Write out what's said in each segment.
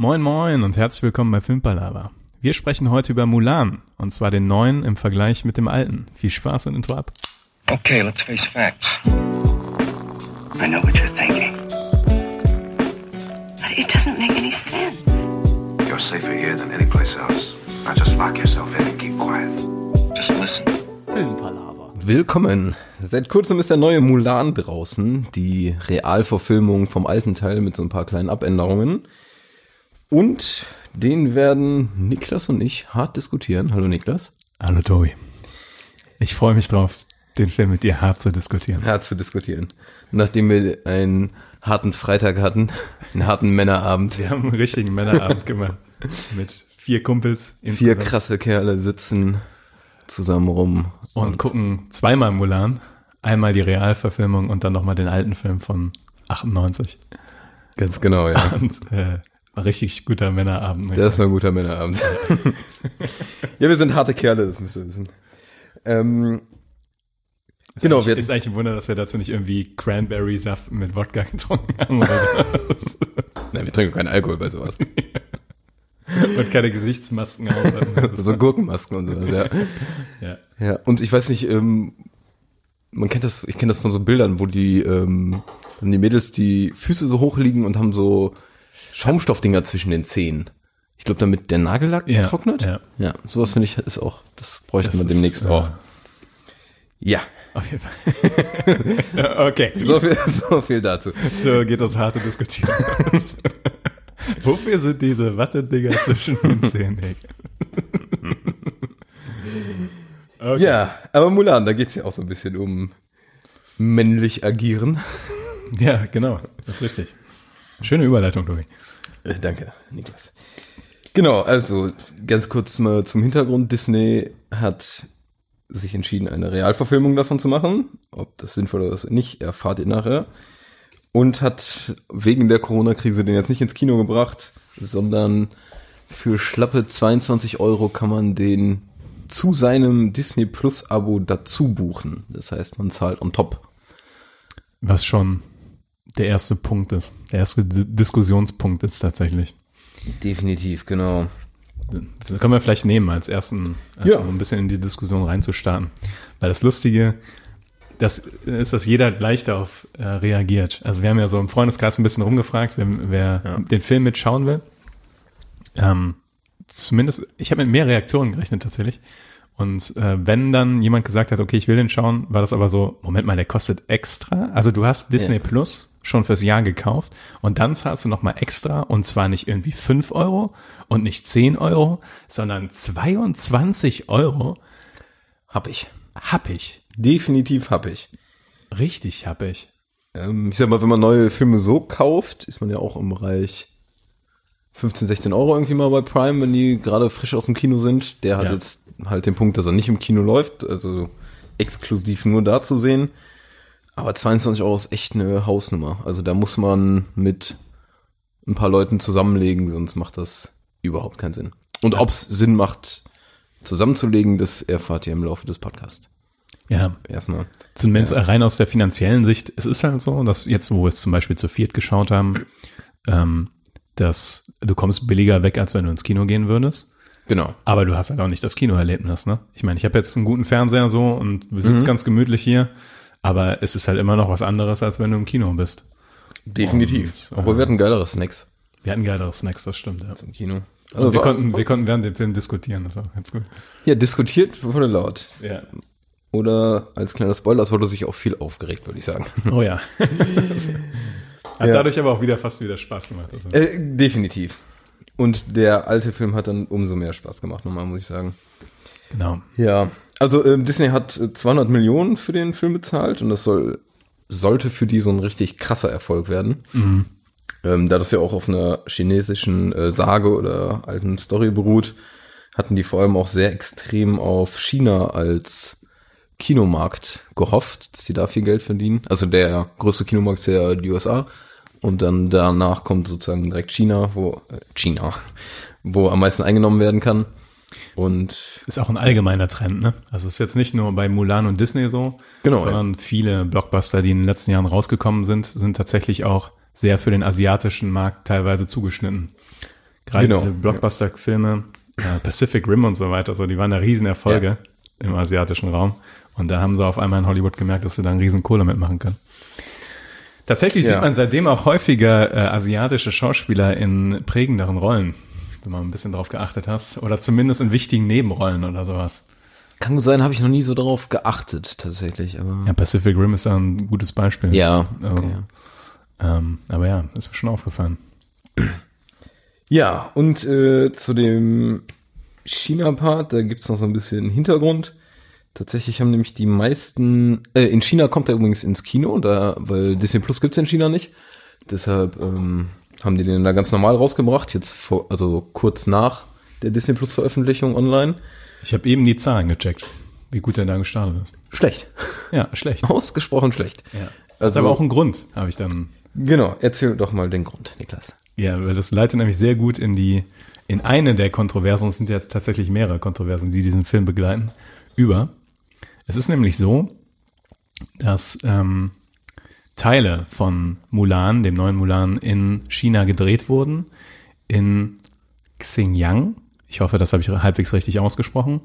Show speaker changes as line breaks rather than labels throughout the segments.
Moin moin und herzlich willkommen bei Filmpalava. Wir sprechen heute über Mulan und zwar den neuen im Vergleich mit dem alten. Viel Spaß und Intro ab.
Okay, let's face facts. I know what you're thinking.
But it doesn't make any sense.
You're safer here than any place else. Now just lock yourself in and keep quiet.
Just listen.
Willkommen. Seit kurzem ist der neue Mulan draußen, die Realverfilmung vom alten Teil mit so ein paar kleinen Abänderungen. Und den werden Niklas und ich hart diskutieren. Hallo Niklas.
Hallo Tobi. Ich freue mich drauf, den Film mit dir hart zu diskutieren.
Hart zu diskutieren. Nachdem wir einen harten Freitag hatten, einen harten Männerabend.
Wir haben einen richtigen Männerabend gemacht mit vier Kumpels.
Vier
insgesamt.
krasse Kerle sitzen zusammen rum.
Und gucken zweimal Mulan. Einmal die Realverfilmung und dann nochmal den alten Film von 98.
Ganz genau, ja.
Und äh, war richtig guter Männerabend.
Das
sagen.
war ein guter Männerabend. ja, wir sind harte Kerle, das müsst ihr wissen. Ähm,
Ist
genau, wir-
ist eigentlich ein Wunder, dass wir dazu nicht irgendwie Cranberry-Saft mit Wodka getrunken haben oder so.
nein, wir trinken keinen Alkohol bei sowas.
und keine Gesichtsmasken haben.
so Gurkenmasken und sowas, ja.
ja.
Ja, und ich weiß nicht, ähm, man kennt das, ich kenne das von so Bildern, wo die, ähm, die Mädels die Füße so hoch liegen und haben so Schaumstoffdinger zwischen den Zehen. Ich glaube, damit der Nagellack
Ja,
trocknet.
ja.
ja sowas finde ich ist auch, das bräuchte
Das
man
ist,
demnächst
äh,
auch. Ja,
Auf jeden Fall. okay,
so viel, so viel dazu.
so geht das harte Diskutieren. Wofür sind diese Wattedinger zwischen den Zähnen? Okay.
Ja, aber Mulan, da geht's ja auch so ein bisschen um männlich agieren.
ja, genau, das ist richtig. Schöne Überleitung, Tobi.
Äh, danke, Niklas. Genau, also ganz kurz mal zum Hintergrund. Disney hat sich entschieden, eine Realverfilmung davon zu machen. Ob das sinnvoll ist oder nicht, erfahrt ihr nachher. Und hat wegen der Corona-Krise den jetzt nicht ins Kino gebracht, sondern für schlappe 22 Euro kann man den zu seinem Disney Plus Abo dazu buchen. Das heißt, man zahlt on top.
Was schon der erste Punkt ist, der erste D Diskussionspunkt ist tatsächlich.
Definitiv, genau.
Das können wir vielleicht nehmen als ersten, also
Ja.
um ein bisschen in die Diskussion reinzustarten. Weil das Lustige, das ist, dass jeder gleich darauf äh, reagiert. Also wir haben ja so im Freundeskreis ein bisschen rumgefragt, wer, wer
Ja.
den Film mitschauen will. Ähm, zumindest, ich habe mit mehr Reaktionen gerechnet tatsächlich. Und äh, wenn dann jemand gesagt hat, okay, ich will den schauen, war das aber so, Moment mal, der kostet extra. Also du hast Disney
Ja.
Plus schon fürs Jahr gekauft und dann zahlst du nochmal extra und zwar nicht irgendwie 5 Euro und nicht 10 Euro, sondern 22 Euro
Hab ich.
hab ich.
Definitiv hab ich.
Richtig hab ich.
Ähm, ich sag mal, wenn man neue Filme so kauft, ist man ja auch im Bereich 15, 16 Euro irgendwie mal bei Prime, wenn die gerade frisch aus dem Kino sind. Der hat
Ja.
jetzt halt den Punkt, dass er nicht im Kino läuft, also exklusiv nur da zu sehen. Aber 22 Euro ist echt eine Hausnummer. Also da muss man mit ein paar Leuten zusammenlegen, sonst macht das überhaupt keinen Sinn. Und ob's Sinn macht, zusammenzulegen, das erfahrt ihr im Laufe des Podcasts.
Ja,
Erstmal.
Zumindest rein aus der finanziellen Sicht. Es ist halt so, dass jetzt, wo wir es zum Beispiel zu viert geschaut haben, ähm, dass du kommst billiger weg, als wenn du ins Kino gehen würdest.
Genau.
Aber du hast halt auch nicht das Kinoerlebnis, ne? Ich meine, ich habe jetzt einen guten Fernseher so und wir sitzen ganz gemütlich hier, aber es ist halt immer noch was anderes, als wenn du im Kino bist.
Definitiv.
Und,
Obwohl wir hatten geilere Snacks
Wir hatten geilere Snacks, das stimmt, ja.
im Kino.
Und wir, konnten, wir konnten während dem Film diskutieren, das war auch ganz gut.
ja, diskutiert wurde laut.
Ja.
Oder als kleiner Spoiler, es wurde sich auch viel aufgeregt, würde ich sagen.
Oh ja. Hat
Ja.
dadurch aber auch wieder fast wieder Spaß gemacht. Also.
Äh, definitiv. Und der alte Film hat dann umso mehr Spaß gemacht, nochmal, muss ich sagen.
Genau.
Ja, also ähm, Disney hat äh, 200 Millionen für den Film bezahlt und das soll sollte für die so ein richtig krasser Erfolg werden. Ähm, da das ja auch auf einer chinesischen äh, Sage oder alten Story beruht, hatten die vor allem auch sehr extrem auf China als Kinomarkt gehofft, dass sie da viel Geld verdienen. Also der größte Kinomarkt ist ja die USA und dann danach kommt sozusagen direkt China, wo äh, China, wo am meisten eingenommen werden kann. Und
Ist auch ein allgemeiner Trend, ne? Also ist jetzt nicht nur bei Mulan und Disney so,
Genau,
sondern viele Blockbuster, die in den letzten Jahren rausgekommen sind, sind tatsächlich auch sehr für den asiatischen Markt teilweise zugeschnitten. Gerade
Genau,
diese Blockbuster-Filme, äh, Pacific Rim und so weiter, so, die waren da Riesenerfolge im asiatischen Raum. Und da haben sie auf einmal in Hollywood gemerkt, dass sie da einen riesen Kohle mitmachen können. Tatsächlich
Ja.
sieht man seitdem auch häufiger äh, asiatische Schauspieler in prägenderen Rollen, wenn man ein bisschen drauf geachtet hast. Oder zumindest in wichtigen Nebenrollen oder sowas.
Kann gut sein, habe ich noch nie so drauf geachtet, tatsächlich, aber.
Ja, Pacific Rim ist da ein gutes Beispiel.
Ja,
Also,
okay.
Ähm, aber ja, ist mir schon aufgefallen.
Ja, und äh, zu dem China-Part, da gibt's noch so ein bisschen Hintergrund. Tatsächlich haben nämlich die meisten, äh, in China kommt er übrigens ins Kino, da, weil Disney Plus gibt's in China nicht. Deshalb ähm, haben die den da ganz normal rausgebracht, jetzt vor, also kurz nach der Disney Plus Veröffentlichung online.
Ich habe eben die Zahlen gecheckt, wie gut der da gestartet ist.
Schlecht.
Ja, schlecht.
Ausgesprochen schlecht.
Ja. Das ist
Also,
aber auch ein Grund, habe ich dann.
genau, erzähl doch mal den Grund, Niklas.
Ja, weil das leitet nämlich sehr gut in die, in eine der Kontroversen, es sind jetzt tatsächlich mehrere Kontroversen, die diesen Film begleiten, über. Es ist nämlich so, dass ähm, Teile von Mulan, dem neuen Mulan, in China gedreht wurden, in Xinjiang. Ich hoffe, das habe ich halbwegs richtig ausgesprochen.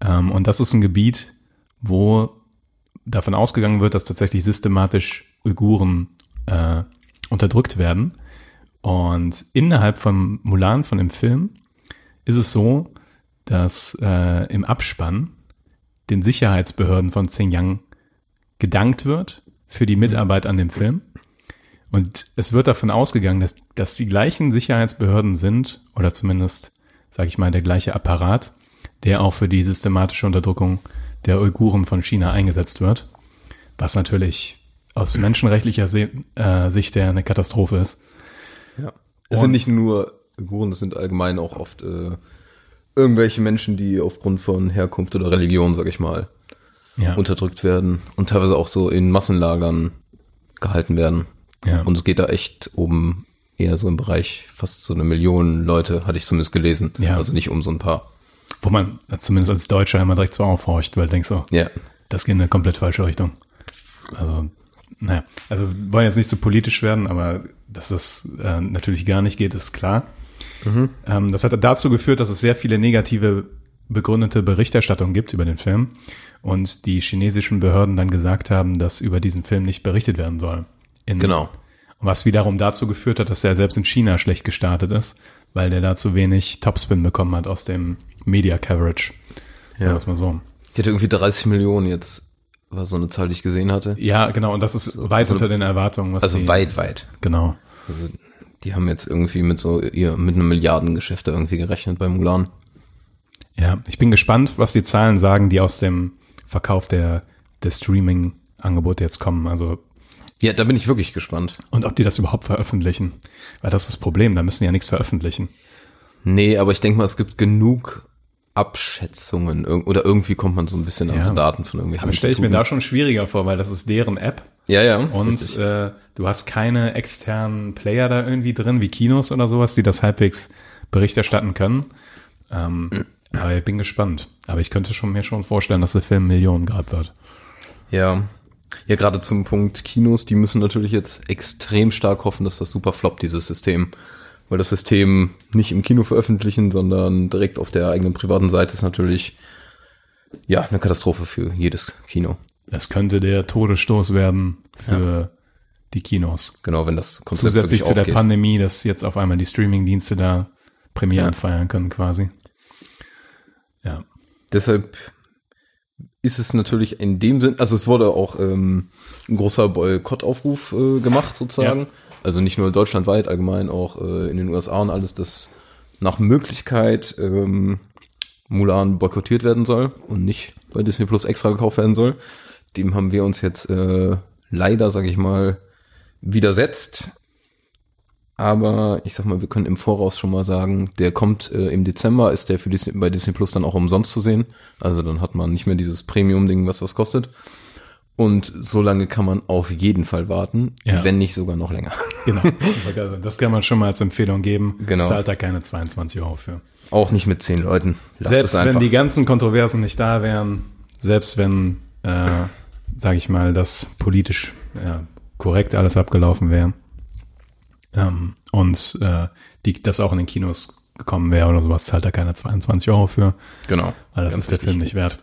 Ähm, und das ist ein Gebiet, wo davon ausgegangen wird, dass tatsächlich systematisch Uiguren äh, unterdrückt werden. Und innerhalb von Mulan, von dem Film, ist es so, dass äh, im Abspann den Sicherheitsbehörden von Xinjiang gedankt wird für die Mitarbeit an dem Film. Und es wird davon ausgegangen, dass, dass die gleichen Sicherheitsbehörden sind, oder zumindest, sage ich mal, der gleiche Apparat, der auch für die systematische Unterdrückung der Uiguren von China eingesetzt wird. Was natürlich aus menschenrechtlicher Se äh, Sicht ja eine Katastrophe ist.
Ja. Es sind nicht nur Uiguren, es sind allgemein auch oft äh, irgendwelche Menschen, die aufgrund von Herkunft oder Religion, sag ich mal,
Ja.
unterdrückt werden und teilweise auch so in Massenlagern gehalten werden.
Ja.
Und es geht da echt um eher so im Bereich fast so eine Million Leute, hatte ich zumindest gelesen.
Ja.
Also nicht um so ein paar.
Wo man zumindest als Deutscher immer direkt so aufhorcht, weil du denkst so,
Ja.
das geht in eine komplett falsche Richtung. Also, naja, also wir wollen jetzt nicht so politisch werden, aber dass das äh, natürlich gar nicht geht, ist klar. Ähm, das hat dazu geführt, dass es sehr viele negative begründete Berichterstattung gibt über den Film und die chinesischen Behörden dann gesagt haben, dass über diesen Film nicht berichtet werden soll. In,
Genau.
Was wiederum dazu geführt hat, dass er selbst in China schlecht gestartet ist, weil der da zu wenig Topspin bekommen hat aus dem Media Coverage. Sagen wir es mal so.
Ich hatte irgendwie 30 Millionen jetzt, war so eine Zahl, die ich gesehen hatte.
Ja, genau, und das ist weit
so-
unter den Erwartungen. Was
Also
die,
weit, weit.
Genau.
Also die haben jetzt irgendwie mit so ihr mit einem Milliardengeschäft da irgendwie gerechnet bei Mulan.
Ja, ich bin gespannt, was die Zahlen sagen, die aus dem Verkauf der, der Streaming-Angebote jetzt kommen. Also,
Ja, da bin ich wirklich gespannt.
und ob die das überhaupt veröffentlichen. Weil das ist das Problem, da müssen die ja nichts veröffentlichen.
Nee, aber ich denke mal, es gibt genug Abschätzungen oder irgendwie kommt man so ein bisschen an
Ja.
so Daten von irgendwelchen
Aber stelle ich mir da schon schwieriger vor, weil das ist deren App.
Ja, ja.
Und äh, du hast keine externen Player da irgendwie drin, wie Kinos oder sowas, die das halbwegs Bericht erstatten können. Ähm, aber ich bin gespannt. Aber ich könnte schon, mir schon vorstellen, dass der Film Millionen Grad wird.
ja. Ja, gerade zum Punkt Kinos, die müssen natürlich jetzt extrem stark hoffen, dass das super floppt, dieses System. Weil das System nicht im Kino veröffentlichen, sondern direkt auf der eigenen privaten Seite ist natürlich, ja, eine Katastrophe für jedes Kino.
Das könnte der Todesstoß werden für die Kinos.
Genau, wenn das Konzept
Zusätzlich zu der
aufgeht.
Pandemie, dass jetzt auf einmal die Streaming-Dienste da Premieren
Ja.
feiern können quasi.
Deshalb ist es natürlich in dem Sinn, also es wurde auch ähm, ein großer Boykottaufruf äh, gemacht sozusagen.
Ja.
Also nicht nur deutschlandweit, allgemein auch äh, in den USA und alles, dass nach Möglichkeit ähm, Mulan boykottiert werden soll und nicht bei Disney Plus extra gekauft werden soll. Dem haben wir uns jetzt äh, leider, sage ich mal, widersetzt. Aber ich sag mal, wir können im Voraus schon mal sagen, der kommt äh, im Dezember, ist der für Disney, bei Disney Plus dann auch umsonst zu sehen. Also dann hat man nicht mehr dieses Premium-Ding, was was kostet. Und so lange kann man auf jeden Fall warten,
Ja.
wenn nicht sogar noch länger.
Genau. das kann man schon mal als Empfehlung geben.
Genau.
Zahlt da keine 22 Euro für.
Auch nicht mit zehn Leuten. Lasst
selbst wenn die ganzen Kontroversen nicht da wären, selbst wenn, äh, sage ich mal, das politisch ja, korrekt alles abgelaufen wäre, Ähm, und äh, die, das auch in den Kinos gekommen wäre oder sowas, zahlt da keiner 22 Euro für,
Genau.
weil das ist der
richtig.
Film nicht wert.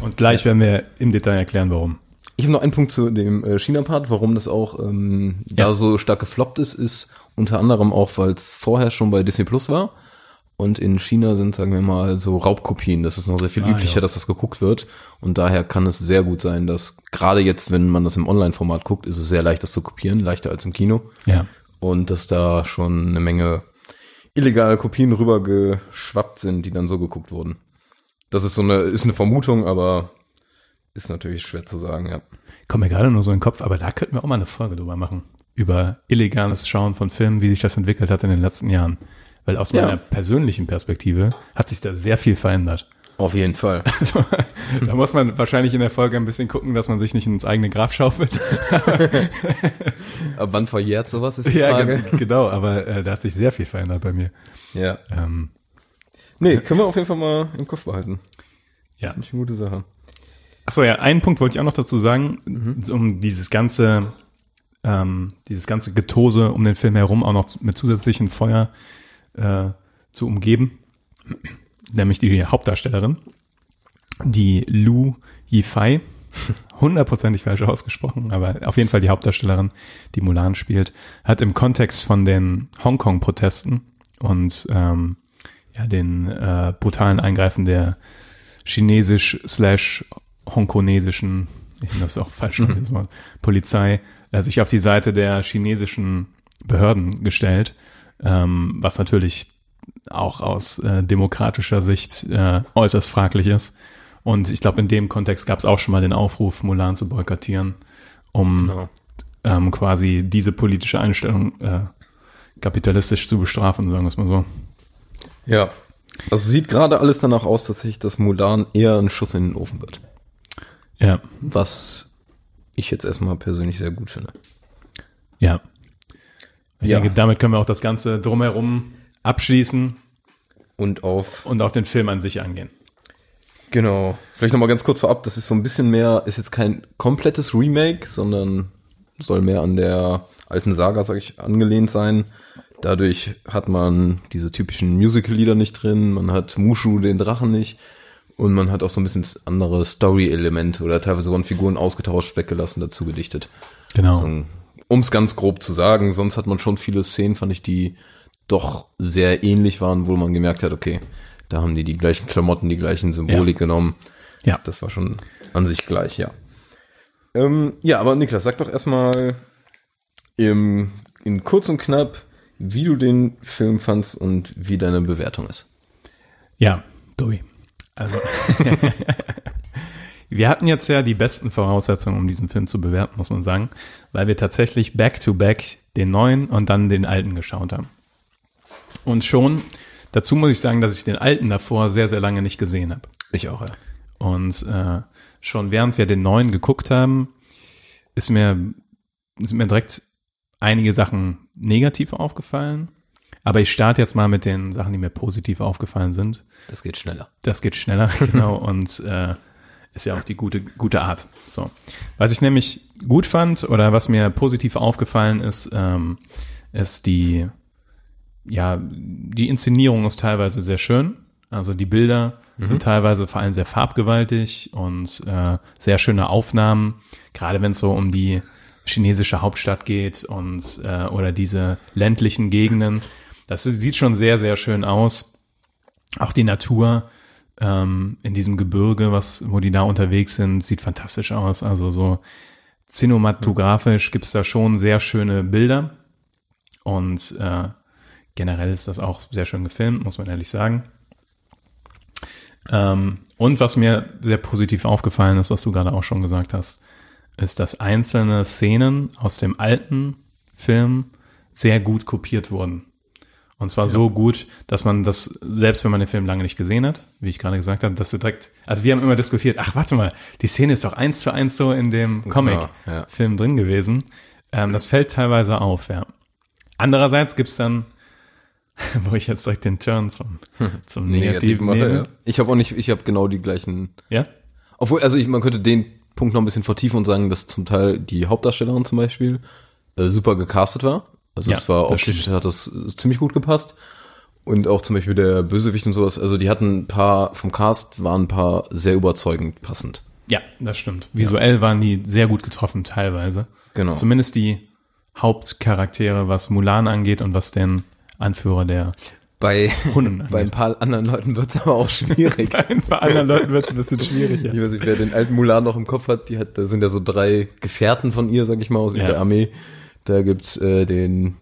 Und gleich werden wir im Detail erklären, warum.
Ich habe noch einen Punkt zu dem äh, China-Part, warum das auch ähm, da
Ja.
so stark gefloppt ist, ist unter anderem auch, weil es vorher schon bei Disney Plus war. Und in China sind, sagen wir mal, so Raubkopien. Das ist noch sehr viel
Ah,
üblicher,
ja.
dass das geguckt wird. Und daher kann es sehr gut sein, dass gerade jetzt, wenn man das im Online-Format guckt, ist es sehr leicht, das zu kopieren, leichter als im Kino.
Ja.
Und dass da schon eine Menge illegale Kopien rübergeschwappt sind, die dann so geguckt wurden. Das ist so eine, ist eine Vermutung, aber ist natürlich schwer zu sagen, ja.
Kommt mir gerade nur so in den Kopf, aber da könnten wir auch mal eine Folge drüber machen. Über illegales Schauen von Filmen, wie sich das entwickelt hat in den letzten Jahren. Weil aus
Ja.
meiner persönlichen Perspektive hat sich da sehr viel verändert.
Auf jeden Fall.
Also, da muss man wahrscheinlich in der Folge ein bisschen gucken, dass man sich nicht ins eigene Grab schaufelt.
Ab wann verjährt sowas, ist die
ja,
Frage.
ge- genau, aber äh, da hat sich sehr viel verändert bei mir.
Ja.
Ähm,
Nee, können wir auf jeden Fall mal im Kopf behalten.
ja.
Finde ich eine gute Sache.
Achso, ja, einen Punkt wollte ich auch noch dazu sagen, um dieses ganze, ähm, dieses ganze Getose um den Film herum auch noch mit zusätzlichen Feuer äh, zu umgeben, nämlich die Hauptdarstellerin, die Lu Yifei, hundertprozentig falsch ausgesprochen, aber auf jeden Fall die Hauptdarstellerin, die Mulan spielt, hat im Kontext von den Hongkong-Protesten und ähm, ja, den äh, brutalen Eingreifen der chinesisch slash hongkonesischen, ich finde das auch falsch, mhm. Polizei, äh, sich auf die Seite der chinesischen Behörden gestellt, ähm, was natürlich auch aus äh, demokratischer Sicht äh, äußerst fraglich ist. Und ich glaube, in dem Kontext gab es auch schon mal den Aufruf, Mulan zu boykottieren, um
Genau.
ähm, quasi diese politische Einstellung äh, kapitalistisch zu bestrafen, sagen wir es mal so.
Ja. Also sieht gerade alles danach aus, dass Mulan eher ein Schuss in den Ofen wird.
Ja,
Was ich jetzt erstmal persönlich sehr gut finde.
ja. Ich
Ja.
denke, damit können wir auch das Ganze drumherum abschließen
Und auf
und auch den Film an sich angehen.
Genau. Vielleicht nochmal ganz kurz vorab, das ist so ein bisschen mehr, ist jetzt kein komplettes Remake, sondern soll mehr an der alten Saga, sag ich, angelehnt sein. Dadurch hat man diese typischen Musical-Lieder nicht drin, man hat Mushu, den Drachen nicht und man hat auch so ein bisschen andere Story-Elemente oder teilweise wurden Figuren ausgetauscht, weggelassen, dazu gedichtet.
Genau.
So, um es ganz grob zu sagen, sonst hat man schon viele Szenen, fand ich, die doch sehr ähnlich waren, wo man gemerkt hat, okay, da haben die die gleichen Klamotten, die gleichen Symbolik genommen.
Ja.
Das war schon an sich gleich, ja. Ähm, ja, aber Niklas, sag doch erstmal im, in kurz und knapp, wie du den Film fandst und wie deine Bewertung ist.
Ja, Tobi. Also, wir hatten jetzt ja die besten Voraussetzungen, um diesen Film zu bewerten, muss man sagen, weil wir tatsächlich back-to-back den neuen und dann den alten geschaut haben. Und schon, dazu muss ich sagen, dass ich den alten davor sehr, sehr lange nicht gesehen habe.
Ich auch, ja.
Und äh, schon während wir den neuen geguckt haben, ist mir, sind mir direkt einige Sachen negativ aufgefallen. Aber ich starte jetzt mal mit den Sachen, die mir positiv aufgefallen sind.
Das geht schneller.
Das geht schneller, genau. Und äh, ist ja auch die gute, gute Art. So. Was ich nämlich gut fand oder was mir positiv aufgefallen ist, ähm, ist die, ja, die Inszenierung ist teilweise sehr schön. Also die Bilder sind teilweise vor allem sehr farbgewaltig und äh, sehr schöne Aufnahmen, gerade wenn es so um die chinesische Hauptstadt geht und äh, oder diese ländlichen Gegenden. Das sieht schon sehr, sehr schön aus. Auch die Natur ähm, in diesem Gebirge, was, wo die da unterwegs sind, sieht fantastisch aus. Also so cinematografisch gibt's da schon sehr schöne Bilder. Und äh, generell ist das auch sehr schön gefilmt, muss man ehrlich sagen. Ähm, und was mir sehr positiv aufgefallen ist, was du gerade auch schon gesagt hast, ist, dass einzelne Szenen aus dem alten Film sehr gut kopiert wurden. Und zwar so gut, dass man das, selbst wenn man den Film lange nicht gesehen hat, wie ich gerade gesagt habe, dass du direkt, also wir haben immer diskutiert, ach warte mal, die Szene ist doch eins zu eins so in dem Comic-Film drin gewesen. Ähm, das fällt teilweise auf, ja. Andererseits gibt's dann, wo ich jetzt direkt den Turn zum, zum Negativen
mache,
nehme.
ja. Ich habe auch nicht, ich habe genau die gleichen
Ja?
Obwohl, also ich, man könnte den Punkt noch ein bisschen vertiefen und sagen, dass zum Teil die Hauptdarstellerin zum Beispiel äh, super gecastet war. Also
Ja,
das war
das
optisch hat das ziemlich gut gepasst. Und auch zum Beispiel der Bösewicht und sowas. Also die hatten ein paar, vom Cast waren ein paar sehr überzeugend passend.
Ja, das stimmt. Visuell waren die sehr gut getroffen teilweise.
Genau.
Zumindest die Hauptcharaktere, was Mulan angeht und was den Anführer der
Bei,
Hunden
bei ein paar anderen Leuten wird's aber auch schwierig.
Bei ein paar anderen Leuten wird es ein bisschen schwieriger.
Ich weiß nicht, wer den alten Mulan noch im Kopf hat, die hat, da sind ja so drei Gefährten von ihr, sag ich mal, aus
Ja.
der Armee. Da gibt's äh, den,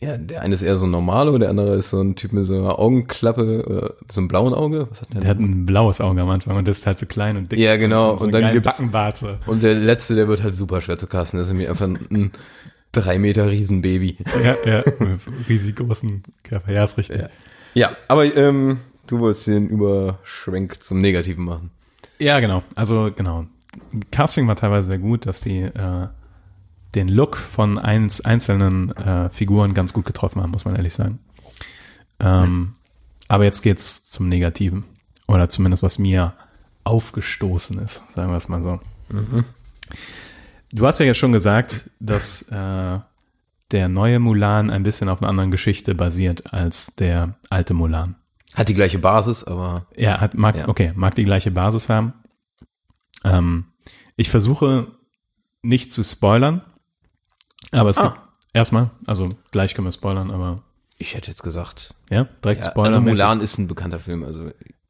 ja, der eine ist eher so ein normaler, der andere ist so ein Typ mit so einer Augenklappe, oder so einem blauen Auge. Was hat der?
Der hat ein blaues Auge am Anfang und das ist halt so klein und dick.
Ja, genau.
so
Und dann gibt's-
Backenbart. so.
Und der letzte, der wird halt super schwer zu casten. Das ist mir einfach ein drei Meter Riesenbaby.
Ja, ja, mit riesig großen Körper. Ja, ist richtig.
Ja. Ja, aber ähm, du wolltest den Überschwenk zum Negativen machen.
Ja, genau. Also genau. Casting war teilweise sehr gut, dass die äh, den Look von eins, einzelnen äh, Figuren ganz gut getroffen haben, muss man ehrlich sagen. Ähm, aber jetzt geht's zum Negativen. Oder zumindest was mir aufgestoßen ist, sagen wir es mal so. Du hast ja jetzt schon gesagt, dass äh, der neue Mulan ein bisschen auf einer anderen Geschichte basiert als der alte Mulan.
Hat die gleiche Basis, aber
Ja, hat, mag,
Ja.
okay, mag die gleiche Basis haben. Ähm, ich versuche nicht zu spoilern, aber es
Ah.
gibt erstmal, also gleich können wir spoilern, aber
ich hätte jetzt gesagt,
ja, direkt
ja,
spoilern.
also Mulan ist ein bekannter Film, also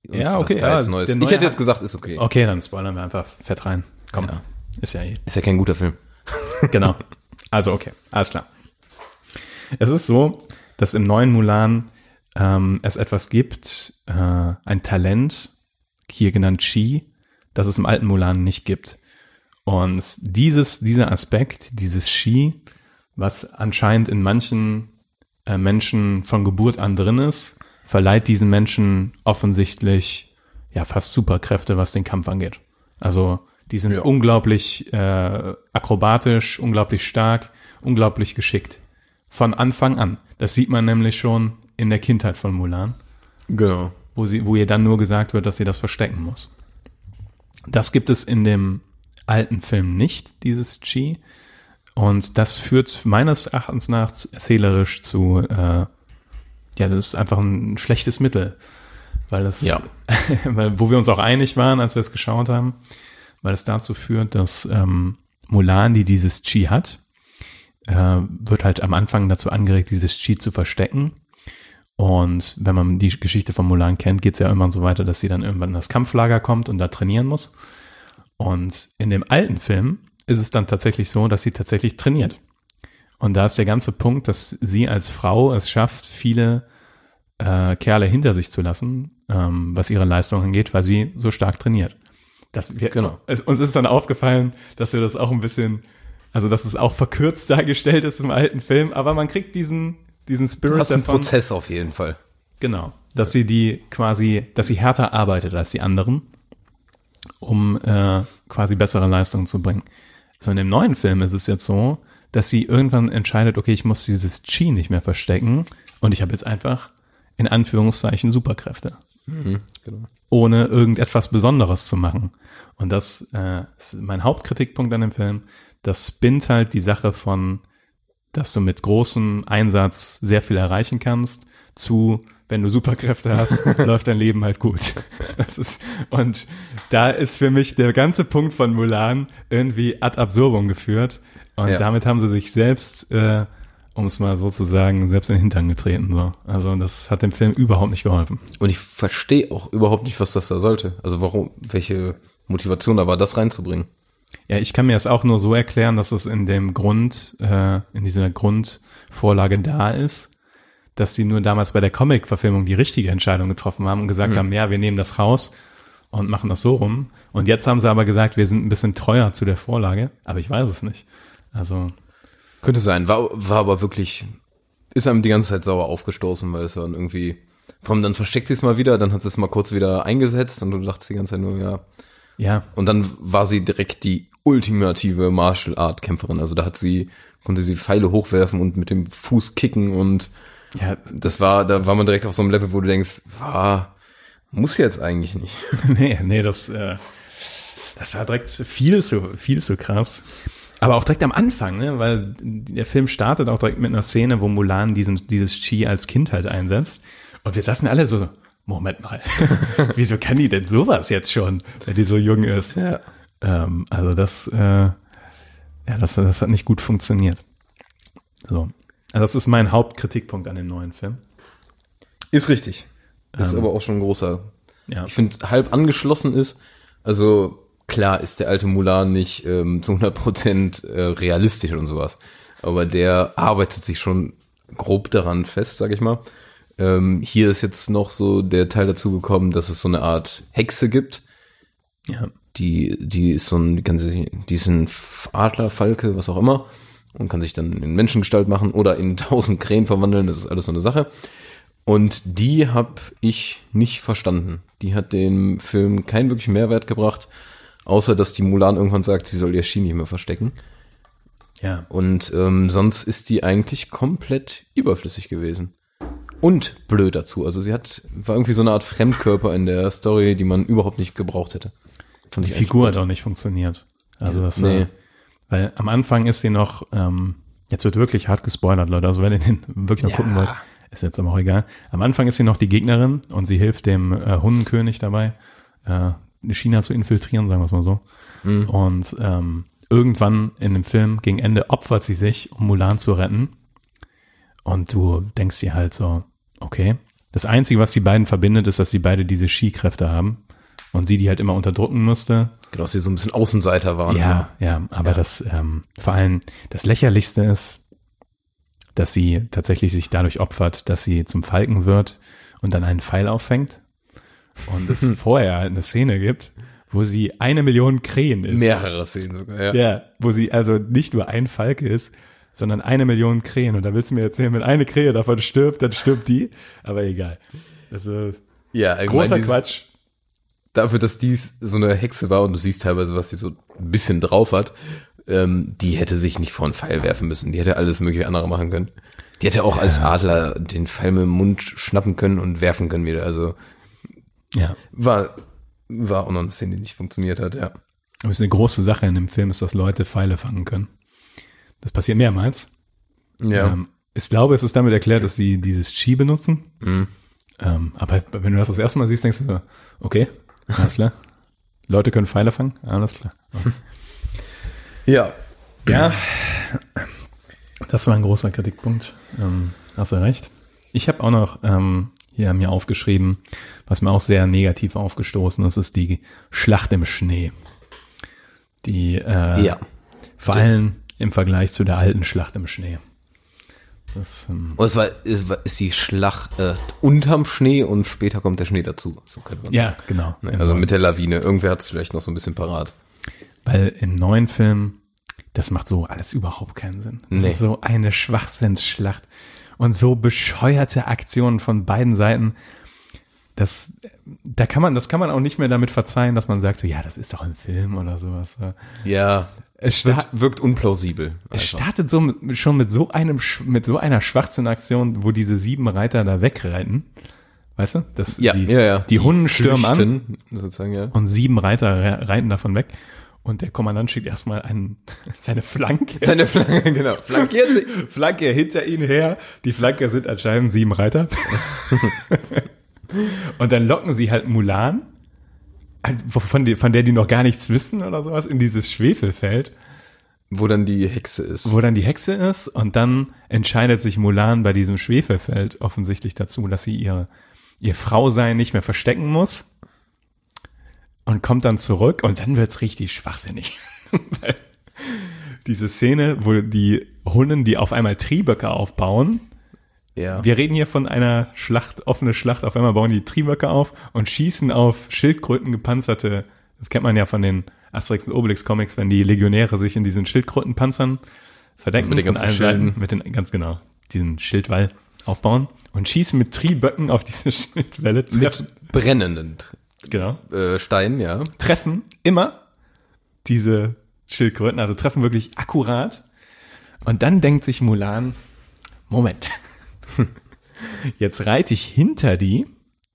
und
Ja, okay, ja,
jetzt Neues.
der
Ich hätte jetzt gesagt, ist okay.
Okay, dann spoilern wir einfach fett rein. Komm,
Ja.
ist ja eh.
Ist ja kein guter Film.
Genau. Also okay, alles klar. Es ist so, dass im neuen Mulan ähm, es etwas gibt, äh, ein Talent, hier genannt Chi, das es im alten Mulan nicht gibt. Und dieses, dieser Aspekt, dieses Chi, was anscheinend in manchen äh, Menschen von Geburt an drin ist, verleiht diesen Menschen offensichtlich ja fast Superkräfte, was den Kampf angeht. Also die sind
Ja.
unglaublich äh, akrobatisch, unglaublich stark, unglaublich geschickt. Von Anfang an. Das sieht man nämlich schon in der Kindheit von Mulan,
Genau.
wo, sie, wo ihr dann nur gesagt wird, dass sie das verstecken muss. Das gibt es in dem alten Film nicht, dieses Chi. Und das führt meines Erachtens nach erzählerisch zu, äh, ja, das ist einfach ein schlechtes Mittel. Weil es,
Ja.
weil, wo wir uns auch einig waren, als wir es geschaut haben, weil es dazu führt, dass ähm, Mulan, die dieses Chi hat, äh, wird halt am Anfang dazu angeregt, dieses Chi zu verstecken. Und wenn man die Geschichte von Mulan kennt, geht es ja immer so weiter, dass sie dann irgendwann in das Kampflager kommt und da trainieren muss. Und in dem alten Film ist es dann tatsächlich so, dass sie tatsächlich trainiert. Und da ist der ganze Punkt, dass sie als Frau es schafft, viele äh, Kerle hinter sich zu lassen, ähm, was ihre Leistung angeht, weil sie so stark trainiert. Das, wir,
Genau.
es, uns ist dann aufgefallen, dass wir das auch ein bisschen, also dass es auch verkürzt dargestellt ist im alten Film, aber man kriegt diesen, diesen
Du
Spirit
hast einen
davon.
Prozess auf jeden Fall.
Genau. Dass sie die quasi, dass sie härter arbeitet als die anderen, um äh, quasi bessere Leistungen zu bringen. So in dem neuen Film ist es jetzt so, dass sie irgendwann entscheidet, okay, ich muss dieses Chi nicht mehr verstecken und ich habe jetzt einfach in Anführungszeichen Superkräfte,
Genau.
ohne irgendetwas Besonderes zu machen. Und das äh, ist mein Hauptkritikpunkt an dem Film. Das spinnt halt die Sache von, dass du mit großem Einsatz sehr viel erreichen kannst, zu, wenn du Superkräfte hast, läuft dein Leben halt gut. Das ist, und da ist für mich der ganze Punkt von Mulan irgendwie ad absurdum geführt. Und
Ja.
damit haben sie sich selbst, äh, um es mal so zu sagen, selbst in den Hintern getreten. So. Also das hat dem Film überhaupt nicht geholfen.
Und ich verstehe auch überhaupt nicht, was das da sollte. Also warum, welche Motivation da war, das reinzubringen.
Ja, ich kann mir das auch nur so erklären, dass es in dem Grund, äh, in dieser Grundvorlage da ist, dass sie nur damals bei der Comic-Verfilmung die richtige Entscheidung getroffen haben und gesagt haben, ja, wir nehmen das raus und machen das so rum. Und jetzt haben sie aber gesagt, wir sind ein bisschen treuer zu der Vorlage, aber ich weiß es nicht. Also,
Könnte sein, war, war aber wirklich, ist einem die ganze Zeit sauer aufgestoßen, weil es dann irgendwie, allem dann versteckt sie es mal wieder, dann hat sie es mal kurz wieder eingesetzt und du dachtest die ganze Zeit nur, ja.
ja,
Und dann war sie direkt die ultimative Martial Art Kämpferin. Also da hat sie, konnte sie Pfeile hochwerfen und mit dem Fuß kicken und
ja,
das war, da war man direkt auf so einem Level, wo du denkst, war, muss jetzt eigentlich nicht.
nee, nee, das, äh, das war direkt viel zu, viel zu krass. Aber auch direkt am Anfang, ne? weil der Film startet auch direkt mit einer Szene, wo Mulan diesen, dieses Chi als Kind halt einsetzt. Und wir saßen alle so, Moment mal, wieso kann die denn sowas jetzt schon, wenn die so jung ist?
Ja.
Ähm, also das, äh, ja, das, das hat nicht gut funktioniert. So. Das ist mein Hauptkritikpunkt an dem neuen Film.
Ist richtig. Ist
Ähm.
aber auch schon ein großer.
Ja.
Ich finde, halb angeschlossen ist, also klar ist der alte Mulan nicht ähm, zu 100% äh, realistisch und sowas, aber der arbeitet sich schon grob daran fest, sag ich mal. Ähm, hier ist jetzt noch so der Teil dazu gekommen, dass es so eine Art Hexe gibt,
ja.
die, die ist so ein, die kann sich, die ist ein Adler, Falke, was auch immer, und kann sich dann in Menschengestalt machen oder in tausend Krähen verwandeln, das ist alles so eine Sache. Und die habe ich nicht verstanden. Die hat dem Film keinen wirklichen Mehrwert gebracht, außer dass die Mulan irgendwann sagt, sie soll ihr Ski nicht mehr verstecken.
Ja.
Und ähm, sonst ist die eigentlich komplett überflüssig gewesen. Und blöd dazu. Also sie hat, war irgendwie so eine Art Fremdkörper in der Story, die man überhaupt nicht gebraucht hätte. Fand
Die Figur hat auch nicht funktioniert. Also das,
Nee.
äh, weil am Anfang ist sie noch, ähm, jetzt wird wirklich hart gespoilert, Leute. Also wenn ihr den wirklich noch
Ja.
gucken wollt, ist jetzt aber auch egal. Am Anfang ist sie noch die Gegnerin und sie hilft dem äh, Hundenkönig dabei, äh, China zu infiltrieren, sagen wir es mal so.
Mhm.
Und ähm, irgendwann in dem Film gegen Ende opfert sie sich, um Mulan zu retten. Und du denkst dir halt so, okay. Das Einzige, was die beiden verbindet, ist, dass sie beide diese Skikräfte haben. Und sie die halt immer unterdrücken musste.
Genau, dass sie so ein bisschen Außenseiter waren.
Ja, ja, aber
Ja.
das ähm, vor allem das Lächerlichste ist, dass sie tatsächlich sich dadurch opfert, dass sie zum Falken wird und dann einen Pfeil auffängt. Und es vorher halt eine Szene gibt, wo sie eine Million Krähen ist.
Mehrere Szenen sogar, ja.
Ja, wo sie also nicht nur ein Falke ist, sondern eine Million Krähen. Und da willst du mir erzählen, wenn eine Krähe davon stirbt, dann stirbt die. Aber egal. Also
Ja,
großer
dieses-
Quatsch.
Dafür, dass die so eine Hexe war und du siehst teilweise, was sie so ein bisschen drauf hat, ähm, die hätte sich nicht vor einen Pfeil werfen müssen. Die hätte alles mögliche andere machen können. Die hätte auch als Adler den Pfeil mit dem Mund schnappen können und werfen können wieder. Also
Ja.
war, war auch noch eine Szene, die nicht funktioniert hat, ja.
Aber es ist eine große Sache in dem Film, ist, dass Leute Pfeile fangen können. Das passiert mehrmals.
Ja.
Ähm, ich glaube, es ist damit erklärt, dass sie dieses Chi benutzen.
Mhm.
Ähm, aber wenn du das das erste Mal siehst, denkst du okay, alles klar. Leute können Pfeile fangen, alles klar.
ja.
Ja, das war ein großer Kritikpunkt. Ähm, hast du recht. Ich habe auch noch ähm, hier mir aufgeschrieben, was mir auch sehr negativ aufgestoßen ist, ist die Schlacht im Schnee. Die äh,
Ja.
vor allem im Vergleich zu der alten Schlacht im Schnee. Das, ähm,
Und es war, es war ist die Schlacht äh, unterm Schnee und später kommt der Schnee dazu. So könnte man
ja, genau.
sagen. Also mit der Lawine. Irgendwer hat es vielleicht noch so ein bisschen parat.
Weil im neuen Film, das macht so alles überhaupt keinen Sinn. Das
Nee.
ist so eine Schwachsinnsschlacht und so bescheuerte Aktionen von beiden Seiten. Das, da kann man, das kann man auch nicht mehr damit verzeihen, dass man sagt, so, ja, das ist doch ein Film oder sowas.
Ja.
Es,
Wirkt, wirkt unplausibel.
es
einfach.
startet so mit, schon mit so einem, mit so einer Schwachsinnaktion, wo diese sieben Reiter da wegreiten. Weißt du? Das,
Ja,
die,
ja, ja.
Die, Hunden stürmen an
Sozusagen, ja.
und sieben Reiter re- reiten davon weg. Und der Kommandant schickt erstmal einen, seine Flanke.
Seine Flanke, genau. Flankiert sie.
Flanke hinter ihnen her. Die Flanke sind anscheinend sieben Reiter. und dann locken sie halt Mulan, von, die, von der die noch gar nichts wissen oder sowas, in dieses Schwefelfeld,
Wo dann die Hexe ist.
wo dann die Hexe ist. Und dann entscheidet sich Mulan bei diesem Schwefelfeld offensichtlich dazu, dass sie ihre, ihr Frausein nicht mehr verstecken muss. Und kommt dann zurück und dann wird's richtig schwachsinnig. Weil diese Szene, wo die Hunden, die auf einmal Trieböcke aufbauen,
ja.
Wir reden hier von einer Schlacht, offene Schlacht. Auf einmal bauen die Trieböcke auf und schießen auf Schildkröten gepanzerte. Das kennt man ja von den Asterix und Obelix Comics, wenn die Legionäre sich in diesen Schildkrötenpanzern verdecken.
Also mit den ganzen Schilden.
Mit den, ganz genau, diesen Schildwall aufbauen und schießen mit Trieböcken auf diese Schildwelle. Treffen,
Mit brennenden
genau.
äh, Steinen, ja.
Treffen immer diese Schildkröten, also treffen wirklich akkurat. Und dann denkt sich Mulan, Moment, jetzt reite ich hinter die,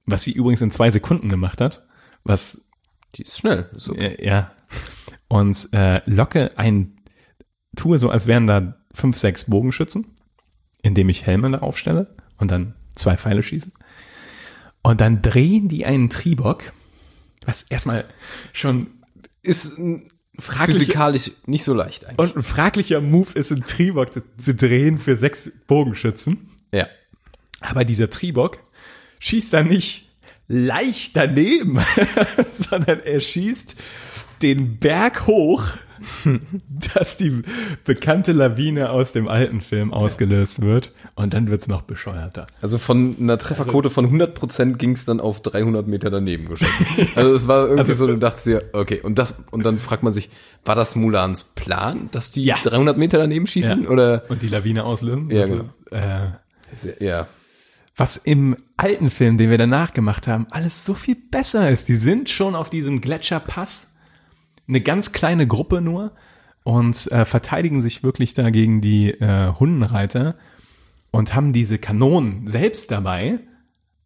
was sie übrigens in zwei Sekunden gemacht hat, was,
Die ist schnell. So.
äh, ja, und äh, locke ein tue so, als wären da fünf, sechs Bogenschützen, indem ich Helme da aufstelle und dann zwei Pfeile schieße. Und dann drehen die einen Tribok, was erstmal schon
Ist physikalisch nicht so leicht eigentlich.
und ein fraglicher Move ist, einen Tribok zu, zu drehen für sechs Bogenschützen.
ja.
Aber dieser Tribok schießt dann nicht leicht daneben, sondern er schießt den Berg hoch, dass die bekannte Lawine aus dem alten Film ausgelöst wird. Und dann wird's noch bescheuerter.
Also von einer Trefferquote von 100% ging es dann auf 300 Meter daneben geschossen. Also es war irgendwie so, du dachtest dir, okay, und das, und dann fragt man sich, war das Mulans Plan, dass die
Ja.
300 Meter daneben schießen?
Ja.
Oder,
Und die Lawine auslösen.
Ja,
Also, äh,
ja,
was im alten Film, den wir danach gemacht haben, alles so viel besser ist. Die sind schon auf diesem Gletscherpass, eine ganz kleine Gruppe nur und äh, verteidigen sich wirklich da gegen die äh, Hundenreiter und haben diese Kanonen selbst dabei.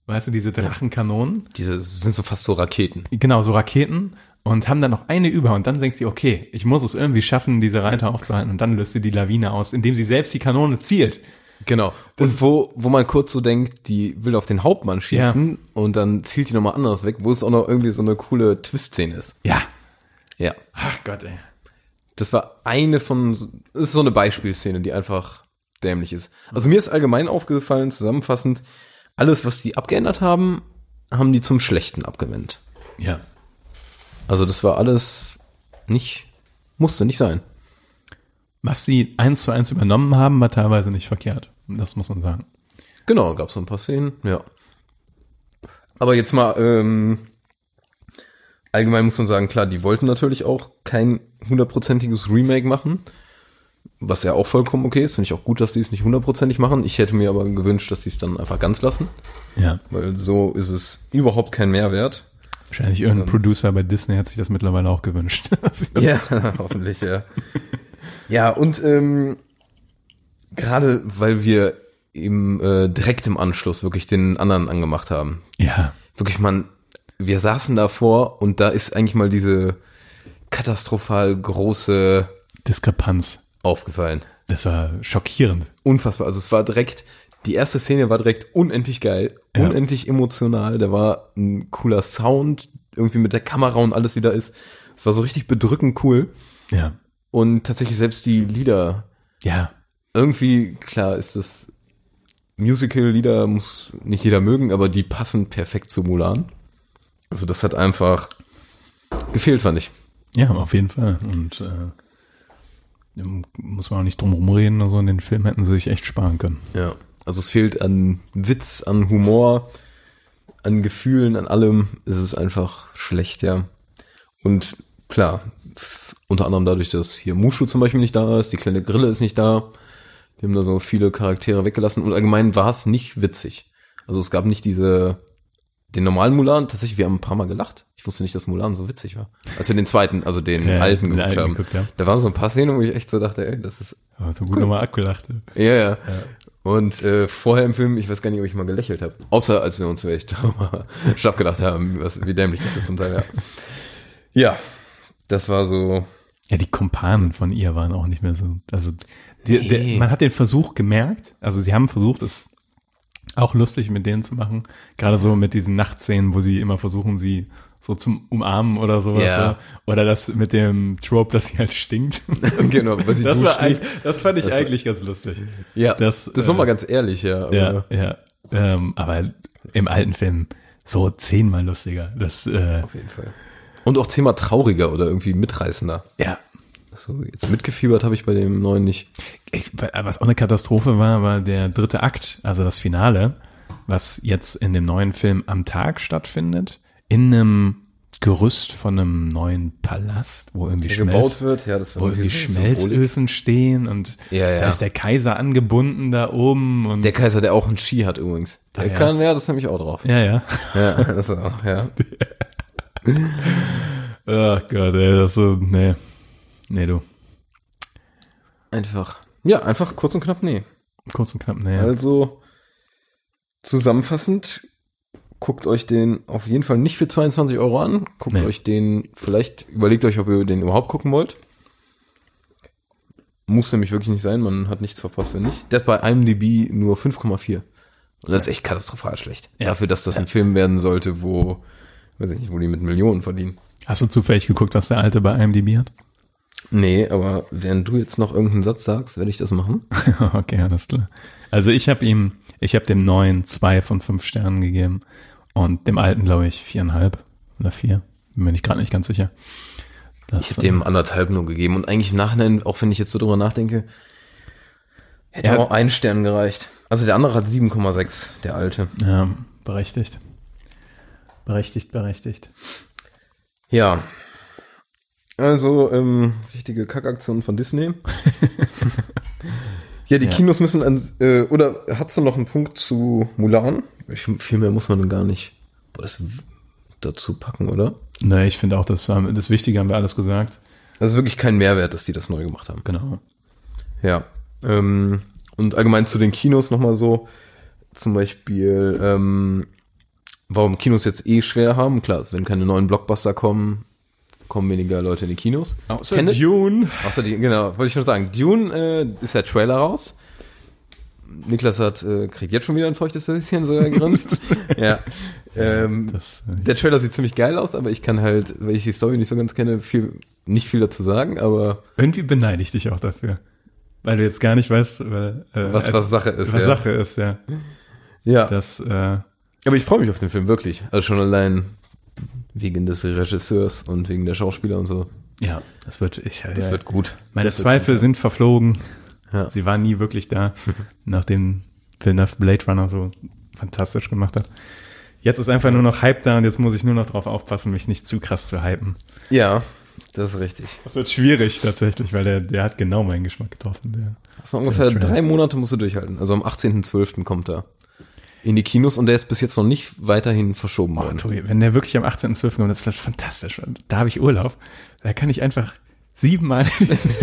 Weißt du, diese Drachenkanonen.
diese sind so fast so Raketen.
Genau, so Raketen und haben dann noch eine über und dann denkt sie, okay, ich muss es irgendwie schaffen, diese Reiter aufzuhalten und dann löst sie die Lawine aus, indem sie selbst die Kanone zielt.
Genau. Und wo, wo man kurz so denkt, die will auf den Hauptmann schießen und dann zielt die nochmal anderes weg, wo es auch noch irgendwie so eine coole Twist-Szene ist.
Ja.
Ja.
Ach Gott, ey.
Das war eine von, so- das ist so eine Beispielszene, die einfach dämlich ist. Also mir ist allgemein aufgefallen, zusammenfassend, alles, was die abgeändert haben, haben die zum Schlechten abgewendet.
Ja.
Also das war alles nicht, musste nicht sein.
Was sie eins zu eins übernommen haben, war teilweise nicht verkehrt. Das muss man sagen.
Genau, gab es so ein paar Szenen, ja. Aber jetzt mal, ähm, allgemein muss man sagen, klar, die wollten natürlich auch kein hundertprozentiges Remake machen, was ja auch vollkommen okay ist. Finde ich auch gut, dass sie es nicht hundertprozentig machen. Ich hätte mir aber gewünscht, dass sie es dann einfach ganz lassen,
Ja.
weil so ist es überhaupt kein Mehrwert.
Wahrscheinlich irgendein Producer bei Disney hat sich das mittlerweile auch gewünscht.
Ja, hoffentlich, ja. Ja, und ähm, gerade weil wir im äh, direkt im Anschluss wirklich den anderen angemacht haben.
ja.
Wirklich, man, wir saßen davor und da ist eigentlich mal diese katastrophal große
Diskrepanz.
aufgefallen.
Das war schockierend.
Unfassbar. Also es war direkt, die erste Szene war direkt unendlich geil,
Ja.
unendlich emotional. Da war ein cooler Sound, irgendwie mit der Kamera und alles wieder ist. Es war so richtig bedrückend cool.
Ja.
Und tatsächlich selbst die Lieder
Ja.
Irgendwie, klar ist das Musical-Lieder muss nicht jeder mögen, aber die passen perfekt zu Mulan. Also das hat einfach gefehlt, fand ich.
Ja, auf jeden Fall. Und äh, muss man auch nicht drum rumreden. Also in den Film hätten sie sich echt sparen können.
Ja. Also es fehlt an Witz, an Humor, an Gefühlen, an allem. Es ist einfach schlecht, ja. Und klar, unter anderem dadurch, dass hier Mushu zum Beispiel nicht da ist, die kleine Grille ist nicht da. Die haben da so viele Charaktere weggelassen und allgemein war es nicht witzig. Also es gab nicht diese, den normalen Mulan, tatsächlich, wir haben ein paar Mal gelacht. Ich wusste nicht, dass Mulan so witzig war. Als wir den zweiten, also den
Ja,
alten
den
geguckt
alten
haben.
geguckt haben.
Da waren so ein paar Szenen, wo ich echt so dachte, ey, das ist
Aber so gut nochmal abgelacht.
ja, ja. Und äh, vorher im Film, ich weiß gar nicht, ob ich mal gelächelt habe. Außer als wir uns vielleicht schlapp gedacht haben, was, wie dämlich das ist zum Teil, ja. Ja, das war so.
Ja, die Kumpanen von ihr waren auch nicht mehr so. Also die, der, man hat den Versuch gemerkt. Also sie haben versucht, es auch lustig mit denen zu machen. Gerade so mit diesen Nachtszenen, wo sie immer versuchen, sie so zum Umarmen oder sowas.
Ja.
Oder das mit dem Trope, dass sie halt stinkt.
genau, weil sie
Das, war das fand ich
Das war-
eigentlich ganz lustig.
Ja,
das,
das, das war
äh,
mal ganz ehrlich, ja. Aber,
Ja, ja. Ähm, aber im alten Film so zehnmal lustiger. Das, äh,
Auf jeden Fall. Und auch Thema trauriger oder irgendwie mitreißender.
ja.
So, jetzt mitgefiebert habe ich bei dem neuen nicht.
Ich, was auch eine Katastrophe war, war der dritte Akt, also das Finale, was jetzt in dem neuen Film am Tag stattfindet, in einem Gerüst von einem neuen Palast, wo irgendwie Schmelz,
wird, ja, das
wo irgendwie Schmelzöfen stehen und
Ja, ja.
da ist der Kaiser angebunden da oben und
Der Kaiser, der auch einen Ski hat übrigens. Der
Ah, ja.
kann, ja, das habe ich auch drauf.
ja, ja.
Ja, das auch, ja.
Ach Gott, ey, das so, nee. Nee, du.
Einfach. Ja, einfach kurz und knapp, nee.
Kurz und knapp, nee.
Also zusammenfassend, guckt euch den auf jeden Fall nicht für 22 Euro an. Guckt
Nee.
euch den, vielleicht überlegt euch, ob ihr den überhaupt gucken wollt. Muss nämlich wirklich nicht sein, man hat nichts verpasst, wenn nicht. Der hat bei IMDb nur 5,4. Und das ist echt katastrophal schlecht.
Ja.
Dafür, dass das ein Film werden sollte, wo, weiß ich nicht, wo die mit Millionen verdienen.
Hast du zufällig geguckt, was der alte bei IMDb hat?
Nee, aber während du jetzt noch irgendeinen Satz sagst, werde ich das machen.
okay, alles klar. Also ich habe ihm, ich habe dem neuen zwei von fünf Sternen gegeben und dem alten, glaube ich, viereinhalb oder vier. Bin mir nicht gerade nicht ganz sicher. Das,
Ich habe dem anderthalb nur gegeben. Und eigentlich im Nachhinein, auch wenn ich jetzt so drüber nachdenke, hätte
Ja.
auch ein Stern gereicht. Also der andere hat 7,6, der alte.
ja, berechtigt. Berechtigt, berechtigt.
Ja. Also, ähm, richtige Kackaktion von Disney. ja, die
Ja.
Kinos müssen ans, äh, oder hast du noch einen Punkt zu Mulan? Ich, viel mehr muss man dann gar nicht das w- dazu packen, oder?
Nee, ich finde auch, das, das Wichtige haben wir alles gesagt.
Also wirklich kein Mehrwert, dass die das neu gemacht haben.
Genau.
Ja. Ähm, und allgemein zu den Kinos nochmal so, zum Beispiel, ähm, warum Kinos jetzt eh schwer haben. Klar, wenn keine neuen Blockbuster kommen, kommen weniger Leute in die Kinos. Tenet-
Dune.
Außer die, genau, wollte ich schon sagen. Dune äh, ist der Trailer raus. Niklas hat, äh, kriegt jetzt schon wieder ein feuchtes Höschen, so er grinst. ja. Ähm,
Das, äh,
der Trailer sieht ziemlich geil aus, aber ich kann halt, weil ich die Story nicht so ganz kenne, viel, nicht viel dazu sagen, aber
irgendwie beneide ich dich auch dafür. Weil du jetzt gar nicht weißt, weil, äh,
Was- was Sache ist,
Was
ja.
Sache ist, ja.
ja.
Das, äh,
Aber ich freue mich auf den Film, wirklich. Also schon allein wegen des Regisseurs und wegen der Schauspieler und so.
ja, das wird, ich,
Das
ja,
wird gut.
Meine
das
Zweifel
gut,
sind verflogen.
Ja.
Sie waren nie wirklich da, nachdem Villeneuve Blade Runner so fantastisch gemacht hat. Jetzt ist einfach nur noch Hype da und jetzt muss ich nur noch drauf aufpassen, mich nicht zu krass zu hypen.
Ja, ja das ist richtig.
Das wird schwierig tatsächlich, weil der, der hat genau meinen Geschmack getroffen. Der.
So ungefähr drei Monate musst du durchhalten. Also am 18.12. kommt er in die Kinos und der ist bis jetzt noch nicht weiterhin verschoben
Oh,
worden.
Tobi, wenn der wirklich am 18.12. kommt, das wird fantastisch. Da habe ich Urlaub. Da kann ich einfach siebenmal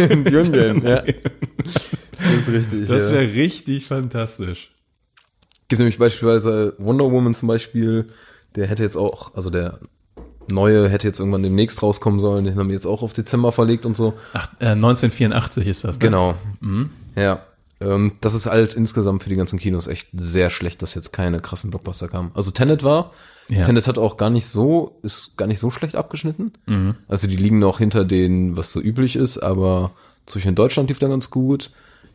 Dune gehen, ja. Das ist richtig.
Das
ja.
wäre richtig fantastisch.
gibt nämlich beispielsweise Wonder Woman zum Beispiel, der hätte jetzt auch, also der neue hätte jetzt irgendwann demnächst rauskommen sollen, den haben wir jetzt auch auf Dezember verlegt und so.
Ach, äh, 1984 ist das. Ne?
Genau. Ja. Ähm, das ist halt insgesamt für die ganzen Kinos echt sehr schlecht, dass jetzt keine krassen Blockbuster kamen. Also Tenet war,
Ja.
Tenet hat auch gar nicht so, ist gar nicht so schlecht abgeschnitten. Also die liegen noch hinter denen, was so üblich ist, aber zum Beispiel in Deutschland lief der ganz gut.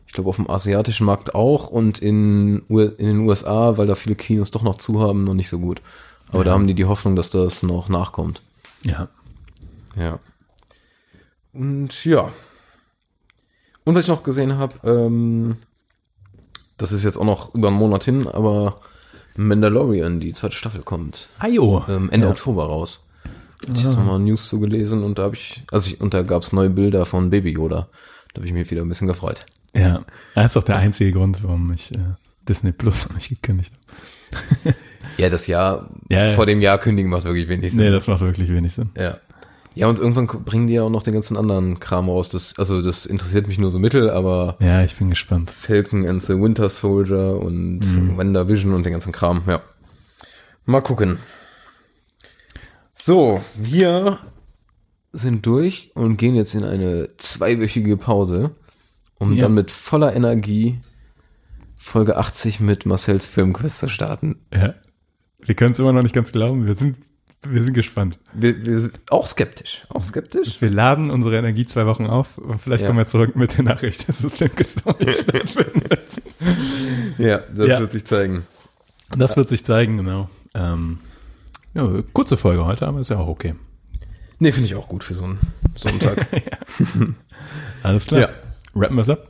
Ich glaube auf dem asiatischen Markt auch und in, in den USA, weil da viele Kinos doch noch zu haben, noch nicht so gut. Aber da haben die die Hoffnung, dass das noch nachkommt.
Ja.
Ja. Und ja. Und was ich noch gesehen habe, ähm, das ist jetzt auch noch über einen Monat hin, aber Mandalorian, die zweite Staffel kommt
Ayo.
ähm, Ende
ja.
Oktober raus. Ich habe nochmal News zu gelesen und da habe ich, also ich, und da gab's neue Bilder von Baby Yoda. Da habe ich mich wieder ein bisschen gefreut.
Ja. Das ist doch der einzige Grund, warum ich äh, Disney Plus noch nicht gekündigt habe.
Ja, das Jahr
Ja, ja.
vor dem Jahr kündigen macht wirklich wenig Sinn.
Nee, das macht wirklich wenig Sinn.
Ja. Ja, und irgendwann bringen die ja auch noch den ganzen anderen Kram raus. Das, also das interessiert mich nur so mittel, aber
Ja, ich bin gespannt.
Falcon and the Winter Soldier und
Mhm.
WandaVision und den ganzen Kram, ja. Mal gucken. So, wir sind durch und gehen jetzt in eine zweiwöchige Pause, um
Ja.
dann mit voller Energie Folge 80 mit Marcells Filmquiz zu starten.
Ja. Wir können es immer noch nicht ganz glauben. Wir sind, wir sind gespannt.
Wir, wir sind auch skeptisch. Auch skeptisch?
Wir laden unsere Energie zwei Wochen auf und vielleicht
Ja.
kommen wir zurück mit der Nachricht, dass das Filmquiz noch nicht stattfindet.
Ja, das
Ja.
wird sich zeigen.
Das wird sich zeigen, genau. Ähm, ja, kurze Folge heute, aber ist ja auch okay.
Nee, finde ich auch gut für so einen Sonntag.
Alles klar.
Ja.
Rappen wir es ab.